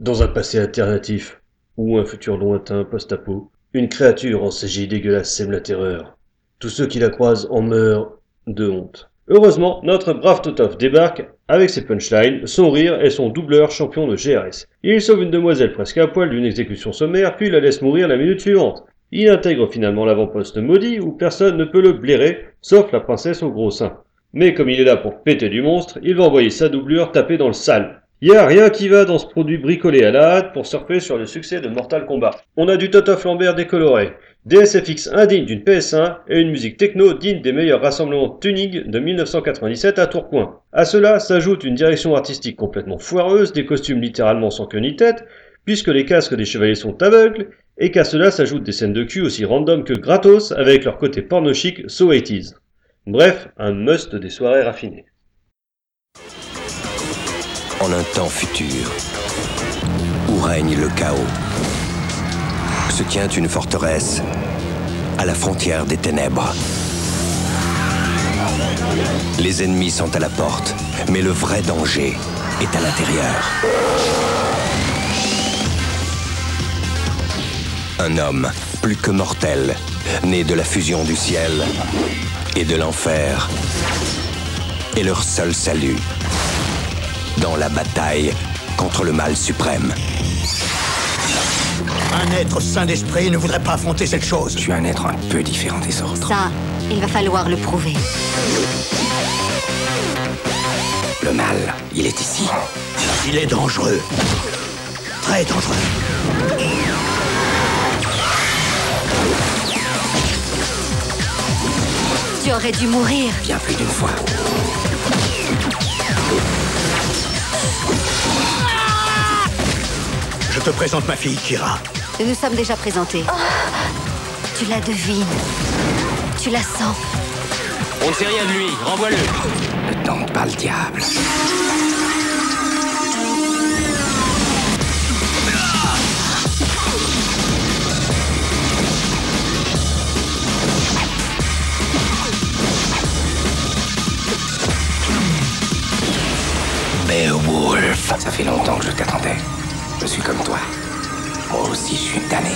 Dans un passé alternatif, ou un futur lointain post-apo, une créature en CG dégueulasse sème la terreur. Tous ceux qui la croisent en meurent de honte. Heureusement, notre brave Totov débarque avec ses punchlines, son rire et son doubleur champion de GRS. Il sauve une demoiselle presque à poil d'une exécution sommaire, puis la laisse mourir la minute suivante. Il intègre finalement l'avant-poste maudit où personne ne peut le blairer, sauf la princesse au gros sein. Mais comme il est là pour péter du monstre, il va envoyer sa doublure taper dans le sale. Y a rien qui va dans ce produit bricolé à la hâte pour surfer sur le succès de Mortal Kombat. On a du Totof Lambert décoloré, des SFX indignes d'une PS1 et une musique techno digne des meilleurs rassemblements tuning de 1997 à Tourcoing. À cela s'ajoute une direction artistique complètement foireuse, des costumes littéralement sans queue ni tête, puisque les casques des chevaliers sont aveugles, et qu'à cela s'ajoutent des scènes de cul aussi random que gratos avec leur côté porno chic so 80s. Bref, un must des soirées raffinées en un temps futur où règne le chaos, se tient une forteresse à la frontière des ténèbres. Les ennemis sont à la porte, mais le vrai danger est à l'intérieur. Un homme, plus que mortel, né de la fusion du ciel et de l'enfer, est leur seul salut dans la bataille contre le mal suprême. Un être sain d'esprit ne voudrait pas affronter cette chose. Je suis un être un peu différent des autres. Ça, il va falloir le prouver. Le mal, il est ici. Il est dangereux. Très dangereux. Tu aurais dû mourir. Bien plus d'une fois. Te présente ma fille, Kira. Nous nous sommes déjà présentés. Tu la devines. Tu la sens. On ne sait rien de lui, renvoie-le. Ne tente pas le diable. Beowulf. Ça fait longtemps que je t'attendais. Je suis comme toi. Moi aussi, je suis damné.